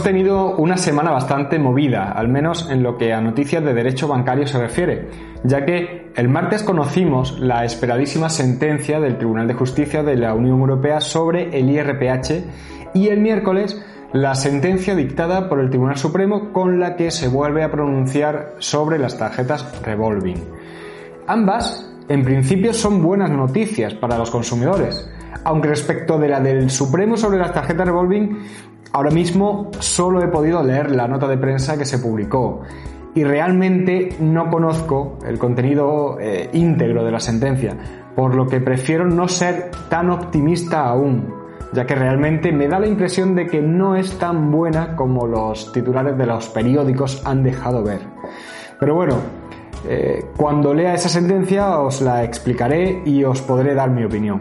Hemos tenido una semana bastante movida, al menos en lo que a noticias de derecho bancario se refiere, ya que el martes conocimos la esperadísima sentencia del Tribunal de Justicia de la Unión Europea sobre el IRPH y el miércoles la sentencia dictada por el Tribunal Supremo con la que se vuelve a pronunciar sobre las tarjetas revolving. Ambas, en principio, son buenas noticias para los consumidores, aunque respecto de la del Supremo sobre las tarjetas revolving, ahora mismo solo he podido leer la nota de prensa que se publicó y realmente no conozco el contenido eh, íntegro de la sentencia, por lo que prefiero no ser tan optimista aún, ya que realmente me da la impresión de que no es tan buena como los titulares de los periódicos han dejado ver. Pero bueno, eh, cuando lea esa sentencia os la explicaré y os podré dar mi opinión.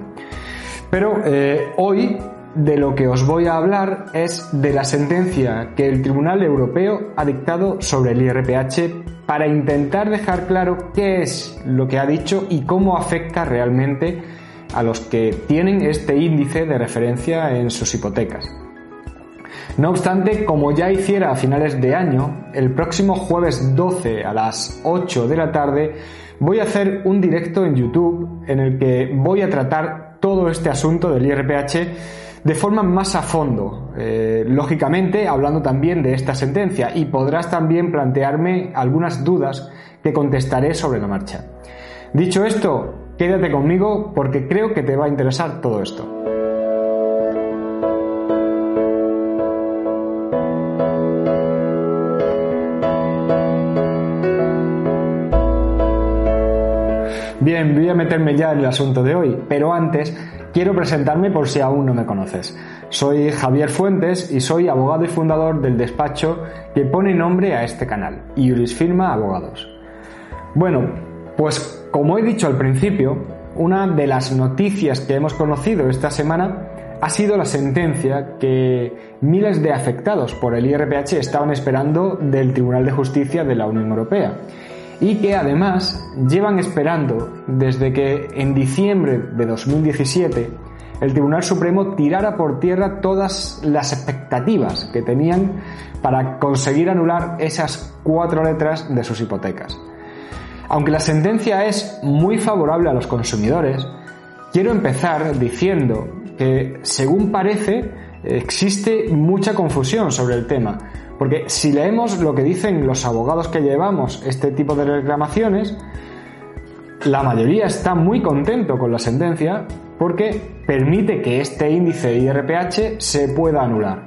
Pero eh, hoy de lo que os voy a hablar es de la sentencia que el Tribunal Europeo ha dictado sobre el IRPH para intentar dejar claro qué es lo que ha dicho y cómo afecta realmente a los que tienen este índice de referencia en sus hipotecas. No obstante, como ya hiciera a finales de año, el próximo jueves 12 a las 8 de la tarde voy a hacer un directo en YouTube en el que voy a tratar todo este asunto del IRPH de forma más a fondo, eh, lógicamente hablando también de esta sentencia y podrás también plantearme algunas dudas que contestaré sobre la marcha. Dicho esto, quédate conmigo porque creo que te va a interesar todo esto. Bien, voy a meterme ya en el asunto de hoy, pero antes quiero presentarme por si aún no me conoces. Soy Javier Fuentes y soy abogado y fundador del despacho que pone nombre a este canal, Iuris Firma Abogados. Bueno, pues como he dicho al principio, una de las noticias que hemos conocido esta semana ha sido la sentencia que miles de afectados por el IRPH estaban esperando del Tribunal de Justicia de la Unión Europea y que además llevan esperando desde que en diciembre de 2017 el Tribunal Supremo tirara por tierra todas las expectativas que tenían para conseguir anular esas cuatro letras de sus hipotecas. Aunque la sentencia es muy favorable a los consumidores, quiero empezar diciendo que, según parece, existe mucha confusión sobre el tema, porque si leemos lo que dicen los abogados que llevamos este tipo de reclamaciones, la mayoría está muy contento con la sentencia porque permite que este índice IRPH se pueda anular.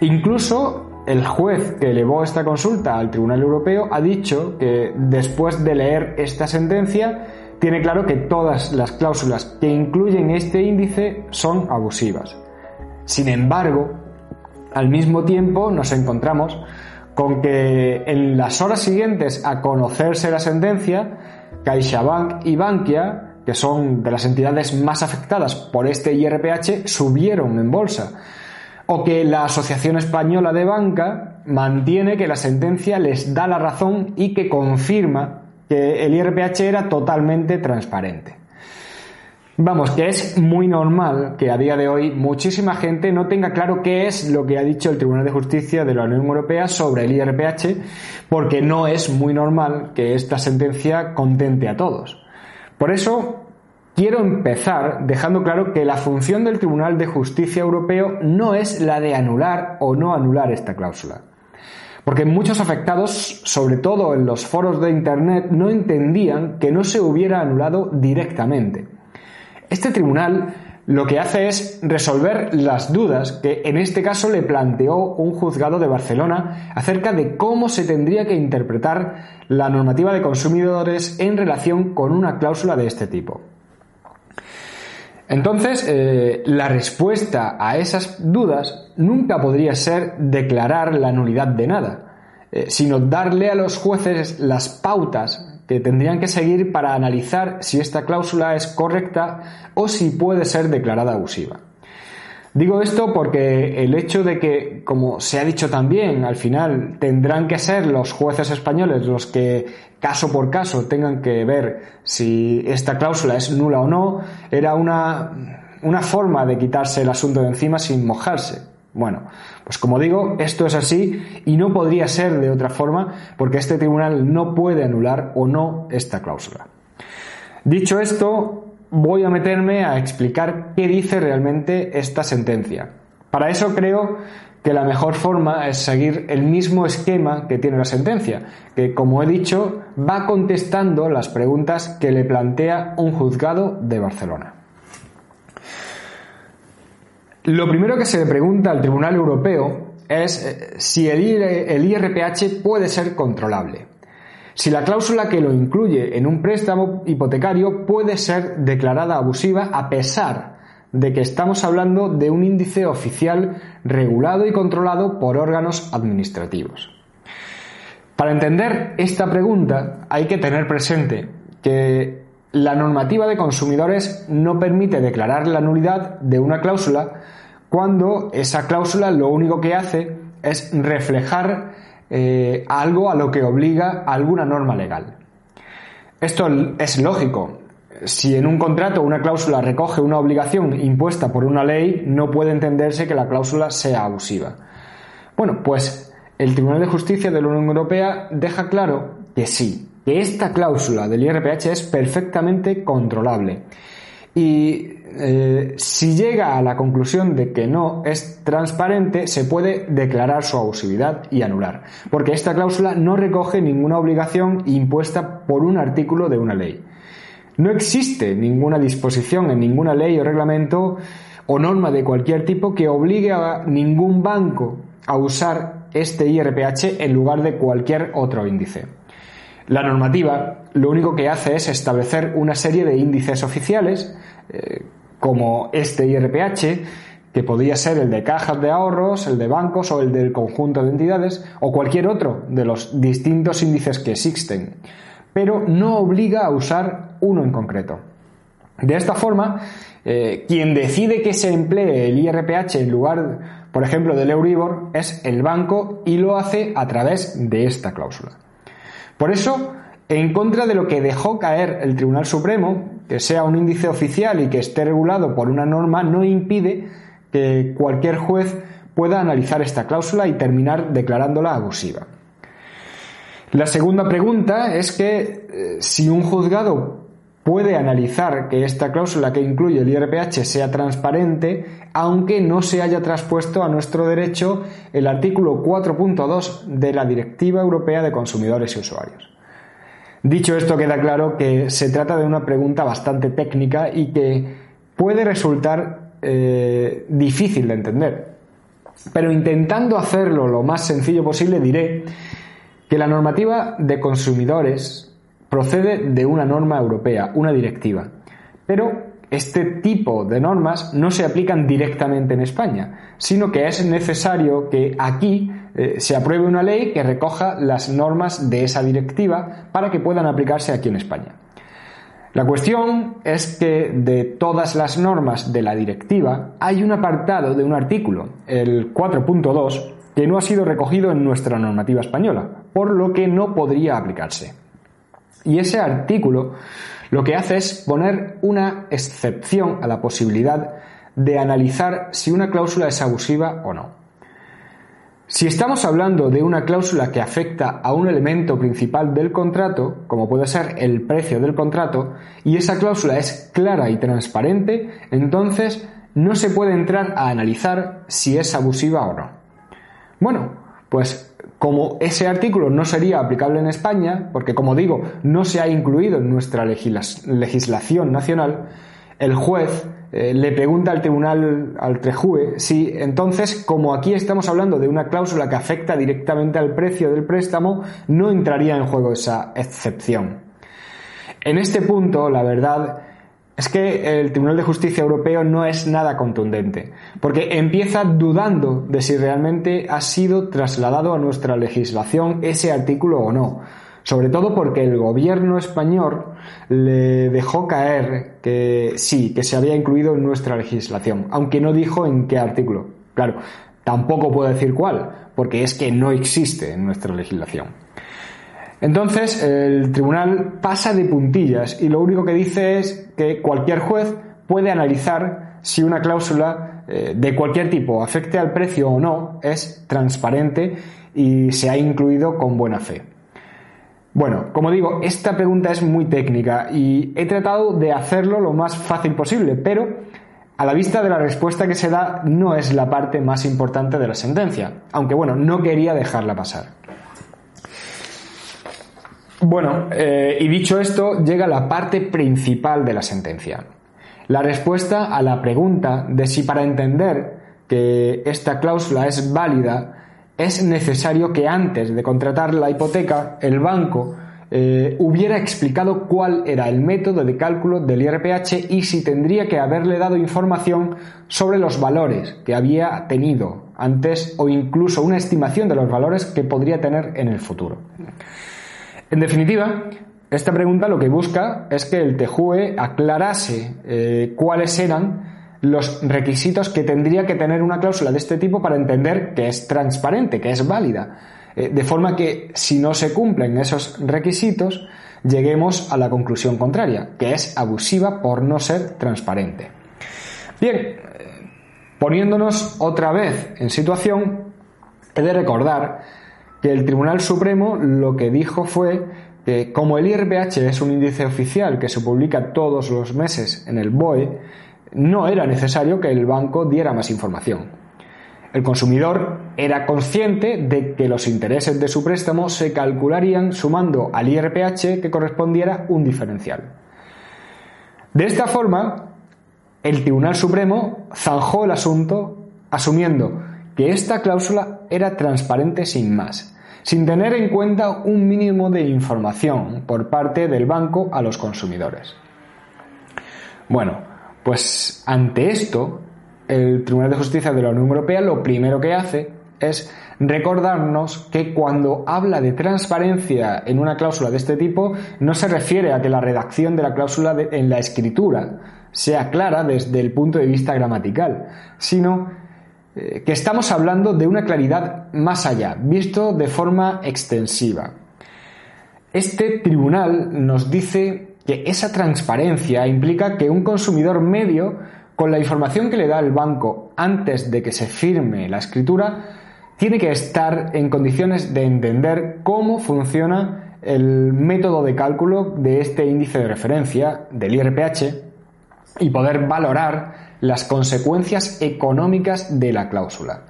Incluso el juez que elevó esta consulta al Tribunal Europeo ha dicho que después de leer esta sentencia tiene claro que todas las cláusulas que incluyen este índice son abusivas. Sin embargo, al mismo tiempo nos encontramos con que en las horas siguientes a conocerse la sentencia, CaixaBank y Bankia, que son de las entidades más afectadas por este IRPH, subieron en bolsa. O que la Asociación Española de Banca mantiene que la sentencia les da la razón y que confirma que el IRPH era totalmente transparente. Vamos, que es muy normal que a día de hoy muchísima gente no tenga claro qué es lo que ha dicho el Tribunal de Justicia de la Unión Europea sobre el IRPH, porque no es muy normal que esta sentencia contente a todos. Por eso, quiero empezar dejando claro que la función del Tribunal de Justicia Europeo no es la de anular o no anular esta cláusula. Porque muchos afectados, sobre todo en los foros de Internet, no entendían que no se hubiera anulado directamente. Este tribunal lo que hace es resolver las dudas que en este caso le planteó un juzgado de Barcelona acerca de cómo se tendría que interpretar la normativa de consumidores en relación con una cláusula de este tipo. Entonces, eh, la respuesta a esas dudas nunca podría ser declarar la nulidad de nada, eh, sino darle a los jueces las pautas que tendrían que seguir para analizar si esta cláusula es correcta o si puede ser declarada abusiva. Digo esto porque el hecho de que, como se ha dicho también, al final tendrán que ser los jueces españoles los que caso por caso tengan que ver si esta cláusula es nula o no, era una, una forma de quitarse el asunto de encima sin mojarse. Bueno, Pues como digo, esto es así y no podría ser de otra forma porque este tribunal no puede anular o no esta cláusula. Dicho esto, voy a meterme a explicar qué dice realmente esta sentencia. Para eso creo que la mejor forma es seguir el mismo esquema que tiene la sentencia, que como he dicho va contestando las preguntas que le plantea un juzgado de Barcelona. Lo primero que se le pregunta al Tribunal Europeo es eh, si el IRPH puede ser controlable, si la cláusula que lo incluye en un préstamo hipotecario puede ser declarada abusiva a pesar de que estamos hablando de un índice oficial regulado y controlado por órganos administrativos. Para entender esta pregunta hay que tener presente que la normativa de consumidores no permite declarar la nulidad de una cláusula cuando esa cláusula lo único que hace es reflejar eh, algo a lo que obliga alguna norma legal. Esto es lógico, si en un contrato una cláusula recoge una obligación impuesta por una ley, no puede entenderse que la cláusula sea abusiva. Bueno, pues el Tribunal de Justicia de la Unión Europea deja claro que sí, que esta cláusula del IRPH es perfectamente controlable. Y eh, si llega a la conclusión de que no es transparente, se puede declarar su abusividad y anular, porque esta cláusula no recoge ninguna obligación impuesta por un artículo de una ley. No existe ninguna disposición en ninguna ley o reglamento o norma de cualquier tipo que obligue a ningún banco a usar este IRPH en lugar de cualquier otro índice. La normativa lo único que hace es establecer una serie de índices oficiales, eh, como este IRPH, que podría ser el de cajas de ahorros, el de bancos o el del conjunto de entidades, o cualquier otro de los distintos índices que existen pero no obliga a usar uno en concreto. De esta forma, eh, quien decide que se emplee el IRPH en lugar, por ejemplo, del Euribor es el banco y lo hace a través de esta cláusula. Por eso, en contra de lo que dejó caer el Tribunal Supremo, que sea un índice oficial y que esté regulado por una norma, no impide que cualquier juez pueda analizar esta cláusula y terminar declarándola abusiva. La segunda pregunta es que eh, si un juzgado puede analizar que esta cláusula que incluye el IRPH sea transparente, aunque no se haya traspuesto a nuestro derecho el artículo 4.2 de la Directiva Europea de Consumidores y Usuarios. Dicho esto, queda claro que se trata de una pregunta bastante técnica y que puede resultar eh, difícil de entender. Pero intentando hacerlo lo más sencillo posible, diré que la normativa de consumidores procede de una norma europea, una directiva, pero este tipo de normas no se aplican directamente en España, sino que es necesario que aquí eh, se apruebe una ley que recoja las normas de esa directiva para que puedan aplicarse aquí en España. La cuestión es que de todas las normas de la directiva hay un apartado de un artículo, el 4.2, que no ha sido recogido en nuestra normativa española, por lo que no podría aplicarse. Y ese artículo lo que hace es poner una excepción a la posibilidad de analizar si una cláusula es abusiva o no. Si estamos hablando de una cláusula que afecta a un elemento principal del contrato, como puede ser el precio del contrato, y esa cláusula es clara y transparente, entonces no se puede entrar a analizar si es abusiva o no. Bueno, pues como ese artículo no sería aplicable en España, porque como digo, no se ha incluido en nuestra legislación nacional, el juez eh, le pregunta al tribunal, al Trejue, si entonces, como aquí estamos hablando de una cláusula que afecta directamente al precio del préstamo, no entraría en juego esa excepción. En este punto, la verdad es que el Tribunal de Justicia Europeo no es nada contundente, porque empieza dudando de si realmente ha sido trasladado a nuestra legislación ese artículo o no. Sobre todo porque el gobierno español le dejó caer que sí, que se había incluido en nuestra legislación, aunque no dijo en qué artículo. Claro, tampoco puedo decir cuál, porque es que no existe en nuestra legislación. Entonces, el tribunal pasa de puntillas y lo único que dice es que cualquier juez puede analizar si una cláusula eh, de cualquier tipo, afecte al precio o no, es transparente y se ha incluido con buena fe. Bueno, como digo, esta pregunta es muy técnica y he tratado de hacerlo lo más fácil posible, pero a la vista de la respuesta que se da no es la parte más importante de la sentencia, aunque bueno, no quería dejarla pasar. Bueno, eh, y dicho esto, llega la parte principal de la sentencia. La respuesta a la pregunta de si para entender que esta cláusula es válida es necesario que antes de contratar la hipoteca el banco eh, hubiera explicado cuál era el método de cálculo del IRPH y si tendría que haberle dado información sobre los valores que había tenido antes o incluso una estimación de los valores que podría tener en el futuro. En definitiva, esta pregunta lo que busca es que el TJUE aclarase eh, cuáles eran los requisitos que tendría que tener una cláusula de este tipo para entender que es transparente, que es válida. Eh, de forma que si no se cumplen esos requisitos, lleguemos a la conclusión contraria, que es abusiva por no ser transparente. Bien, eh, poniéndonos otra vez en situación, he de recordar que el Tribunal Supremo lo que dijo fue que como el IRPH es un índice oficial que se publica todos los meses en el BOE, no era necesario que el banco diera más información. El consumidor era consciente de que los intereses de su préstamo se calcularían sumando al IRPH que correspondiera un diferencial. De esta forma, el Tribunal Supremo zanjó el asunto asumiendo que esta cláusula era transparente sin más, sin tener en cuenta un mínimo de información por parte del banco a los consumidores. Bueno, pues ante esto, el Tribunal de Justicia de la Unión Europea lo primero que hace es recordarnos que cuando habla de transparencia en una cláusula de este tipo, no se refiere a que la redacción de la cláusula en la escritura sea clara desde el punto de vista gramatical, sino eh, que estamos hablando de una claridad más allá, visto de forma extensiva. Este tribunal nos dice que esa transparencia implica que un consumidor medio, con la información que le da el banco antes de que se firme la escritura, tiene que estar en condiciones de entender cómo funciona el método de cálculo de este índice de referencia del IRPH y poder valorar las consecuencias económicas de la cláusula.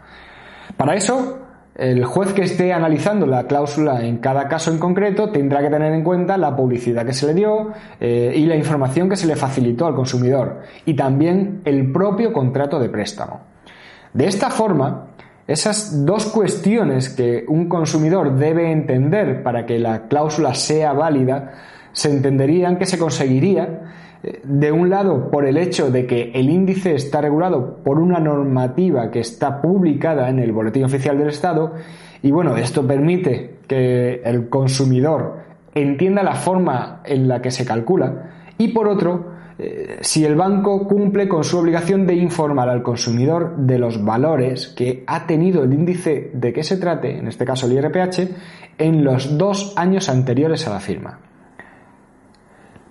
Para eso, el juez que esté analizando la cláusula en cada caso en concreto tendrá que tener en cuenta la publicidad que se le dio eh, y la información que se le facilitó al consumidor y también el propio contrato de préstamo. De esta forma, esas dos cuestiones que un consumidor debe entender para que la cláusula sea válida se entenderían que se conseguiría de un lado, por el hecho de que el índice está regulado por una normativa que está publicada en el Boletín Oficial del Estado, y bueno, esto permite que el consumidor entienda la forma en la que se calcula, y por otro, eh, si el banco cumple con su obligación de informar al consumidor de los valores que ha tenido el índice de que se trate, en este caso el IRPH, en los dos años anteriores a la firma.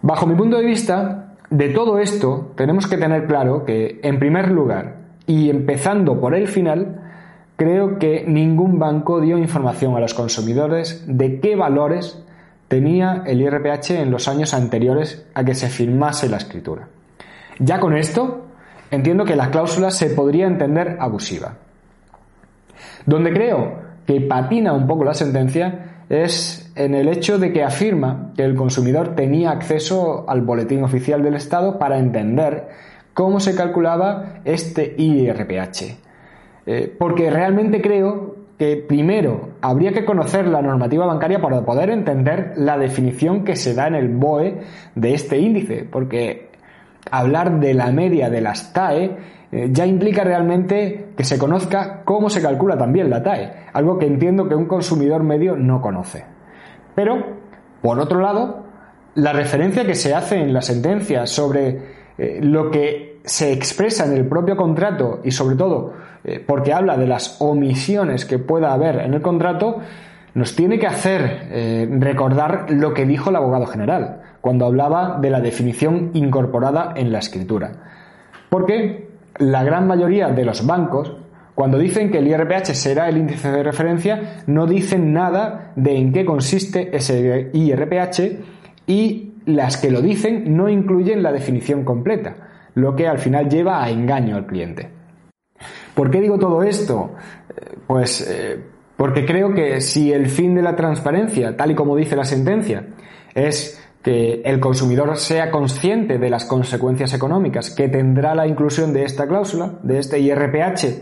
Bajo mi punto de vista, de todo esto tenemos que tener claro que, en primer lugar, y empezando por el final, creo que ningún banco dio información a los consumidores de qué valores tenía el IRPH en los años anteriores a que se firmase la escritura. Ya con esto, entiendo que la cláusula se podría entender abusiva. Donde creo que patina un poco la sentencia es en el hecho de que afirma que el consumidor tenía acceso al boletín oficial del Estado para entender cómo se calculaba este IRPH. Eh, porque realmente creo que primero habría que conocer la normativa bancaria para poder entender la definición que se da en el BOE de este índice, porque hablar de la media de las TAE eh, ya implica realmente que se conozca cómo se calcula también la TAE, algo que entiendo que un consumidor medio no conoce. Pero, por otro lado, la referencia que se hace en la sentencia sobre eh, lo que se expresa en el propio contrato y sobre todo eh, porque habla de las omisiones que pueda haber en el contrato, nos tiene que hacer recordar lo que dijo el abogado general cuando hablaba de la definición incorporada en la escritura. Porque la gran mayoría de los bancos, cuando dicen que el IRPH será el índice de referencia, no dicen nada de en qué consiste ese IRPH y las que lo dicen no incluyen la definición completa, lo que al final lleva a engaño al cliente. ¿Por qué digo todo esto? Eh, pues eh, porque creo que si el fin de la transparencia, tal y como dice la sentencia, es que el consumidor sea consciente de las consecuencias económicas que tendrá la inclusión de esta cláusula, de este IRPH,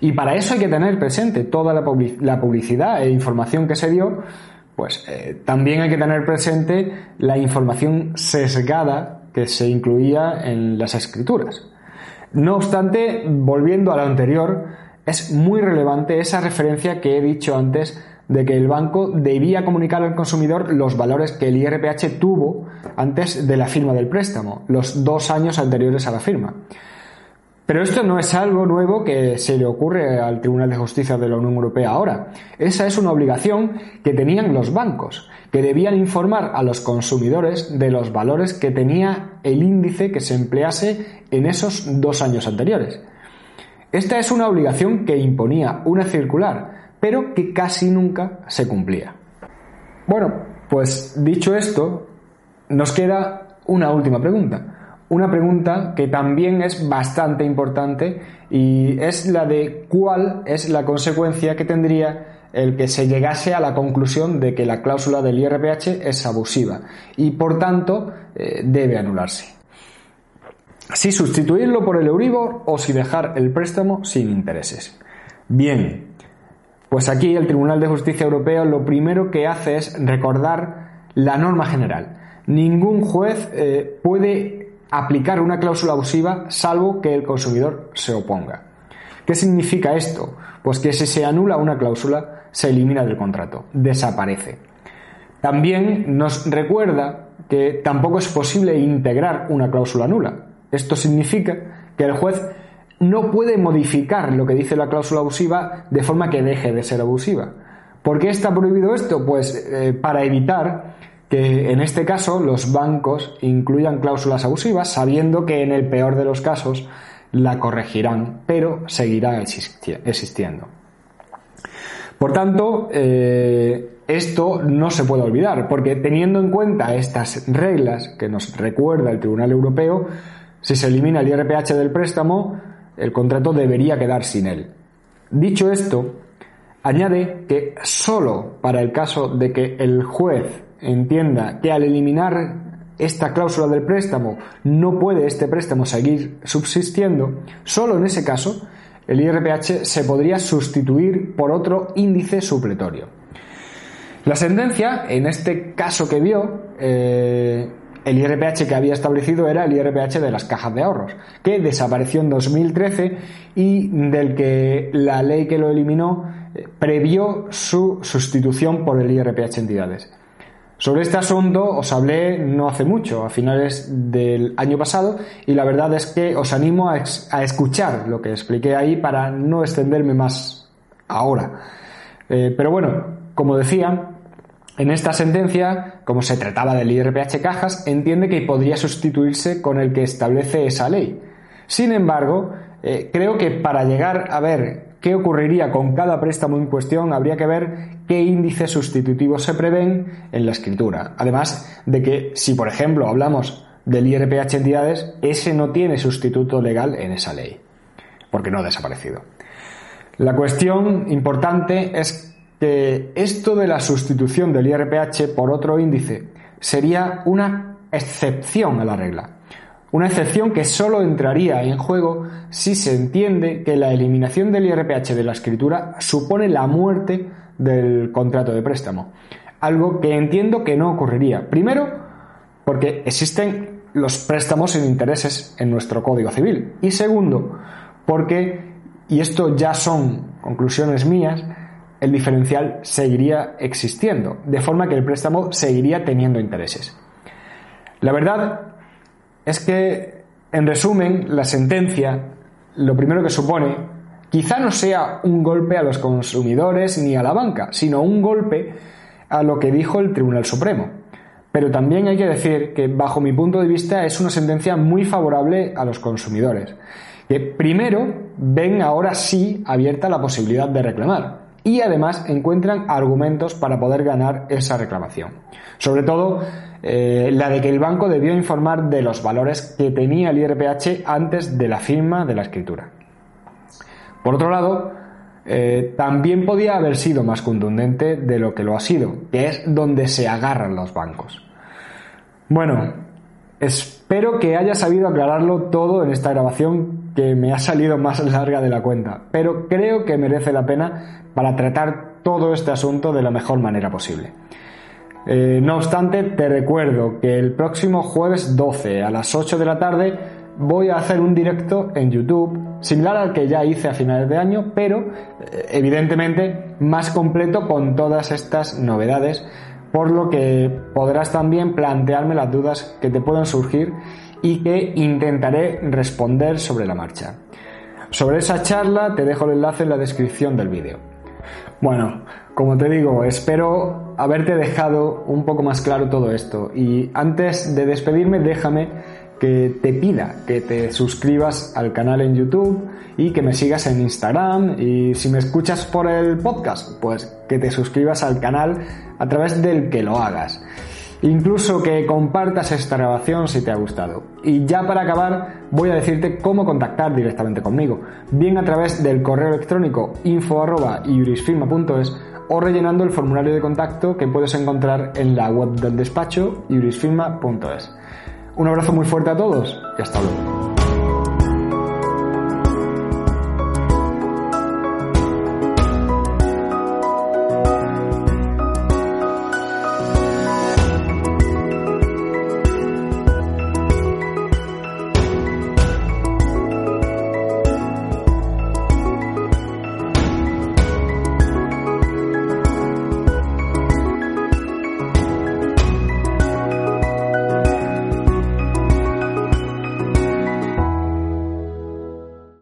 y para eso hay que tener presente toda la publicidad e información que se dio, pues eh, también hay que tener presente la información sesgada que se incluía en las escrituras. No obstante, volviendo a lo anterior, es muy relevante esa referencia que he dicho antes de que el banco debía comunicar al consumidor los valores que el IRPH tuvo antes de la firma del préstamo, los dos años anteriores a la firma. Pero esto no es algo nuevo que se le ocurre al Tribunal de Justicia de la Unión Europea ahora. Esa es una obligación que tenían los bancos, que debían informar a los consumidores de los valores que tenía el índice que se emplease en esos dos años anteriores. Esta es una obligación que imponía una circular, pero que casi nunca se cumplía. Bueno, pues dicho esto, nos queda una última pregunta una pregunta que también es bastante importante y es la de cuál es la consecuencia que tendría el que se llegase a la conclusión de que la cláusula del IRPH es abusiva y por tanto eh, debe anularse. Si sustituirlo por el Euribor o si dejar el préstamo sin intereses. Bien, pues aquí el Tribunal de Justicia Europeo lo primero que hace es recordar la norma general. Ningún juez eh, puede aplicar una cláusula abusiva salvo que el consumidor se oponga. ¿Qué significa esto? Pues que si se anula una cláusula, se elimina del contrato, desaparece. También nos recuerda que tampoco es posible integrar una cláusula nula. Esto significa que el juez no puede modificar lo que dice la cláusula abusiva de forma que deje de ser abusiva. ¿Por qué está prohibido esto? Pues eh, para evitar que en este caso los bancos incluyan cláusulas abusivas sabiendo que en el peor de los casos la corregirán, pero seguirá existiendo. Por tanto, eh, esto no se puede olvidar, porque teniendo en cuenta estas reglas que nos recuerda el Tribunal Europeo, si se elimina el IRPH del préstamo, el contrato debería quedar sin él. Dicho esto, añade que solo para el caso de que el juez entienda que al eliminar esta cláusula del préstamo no puede este préstamo seguir subsistiendo, solo en ese caso el IRPH se podría sustituir por otro índice supletorio. La sentencia, en este caso que vio, eh, el IRPH que había establecido era el IRPH de las cajas de ahorros, que desapareció en 2013 y del que la ley que lo eliminó eh, previó su sustitución por el IRPH entidades. Sobre este asunto os hablé no hace mucho, a finales del año pasado, y la verdad es que os animo a, escuchar lo que expliqué ahí para no extenderme más ahora. Eh, pero bueno, como decía, en esta sentencia, como se trataba del IRPH cajas, entiende que podría sustituirse con el que establece esa ley. Sin embargo, eh, creo que para llegar a ver qué ocurriría con cada préstamo en cuestión, habría que ver qué índices sustitutivos se prevén en la escritura. Además de que, si por ejemplo hablamos del IRPH entidades, ese no tiene sustituto legal en esa ley, porque no ha desaparecido. La cuestión importante es que esto de la sustitución del IRPH por otro índice sería una excepción a la regla. Una excepción que solo entraría en juego si se entiende que la eliminación del IRPH de la escritura supone la muerte del contrato de préstamo. Algo que entiendo que no ocurriría. Primero, porque existen los préstamos sin intereses en nuestro Código Civil. Y segundo, porque, y esto ya son conclusiones mías, el diferencial seguiría existiendo, de forma que el préstamo seguiría teniendo intereses. La verdad es que, en resumen, la sentencia lo primero que supone quizá no sea un golpe a los consumidores ni a la banca, sino un golpe a lo que dijo el Tribunal Supremo. Pero también hay que decir que bajo mi punto de vista es una sentencia muy favorable a los consumidores, que primero ven ahora sí abierta la posibilidad de reclamar y además encuentran argumentos para poder ganar esa reclamación. Sobre todo eh, la de que el banco debió informar de los valores que tenía el IRPH antes de la firma de la escritura. Por otro lado, eh, también podía haber sido más contundente de lo que lo ha sido, que es donde se agarran los bancos. Bueno, espero que haya sabido aclararlo todo en esta grabación que me ha salido más larga de la cuenta, pero creo que merece la pena para tratar todo este asunto de la mejor manera posible. Eh, no obstante, te recuerdo que el próximo jueves 12 a las 8 de la tarde voy a hacer un directo en YouTube similar al que ya hice a finales de año, pero eh, evidentemente más completo con todas estas novedades, por lo que podrás también plantearme las dudas que te puedan surgir y que intentaré responder sobre la marcha. Sobre esa charla te dejo el enlace en la descripción del vídeo. Bueno, como te digo, espero haberte dejado un poco más claro todo esto. Y antes de despedirme, déjame que te pida que te suscribas al canal en YouTube y que me sigas en Instagram y si me escuchas por el podcast, pues que te suscribas al canal a través del que lo hagas. Incluso que compartas esta grabación si te ha gustado. Y ya para acabar, voy a decirte cómo contactar directamente conmigo, bien a través del correo electrónico info@iurisfirma.es o rellenando el formulario de contacto que puedes encontrar en la web del despacho iurisfirma.es. Un abrazo muy fuerte a todos y hasta luego.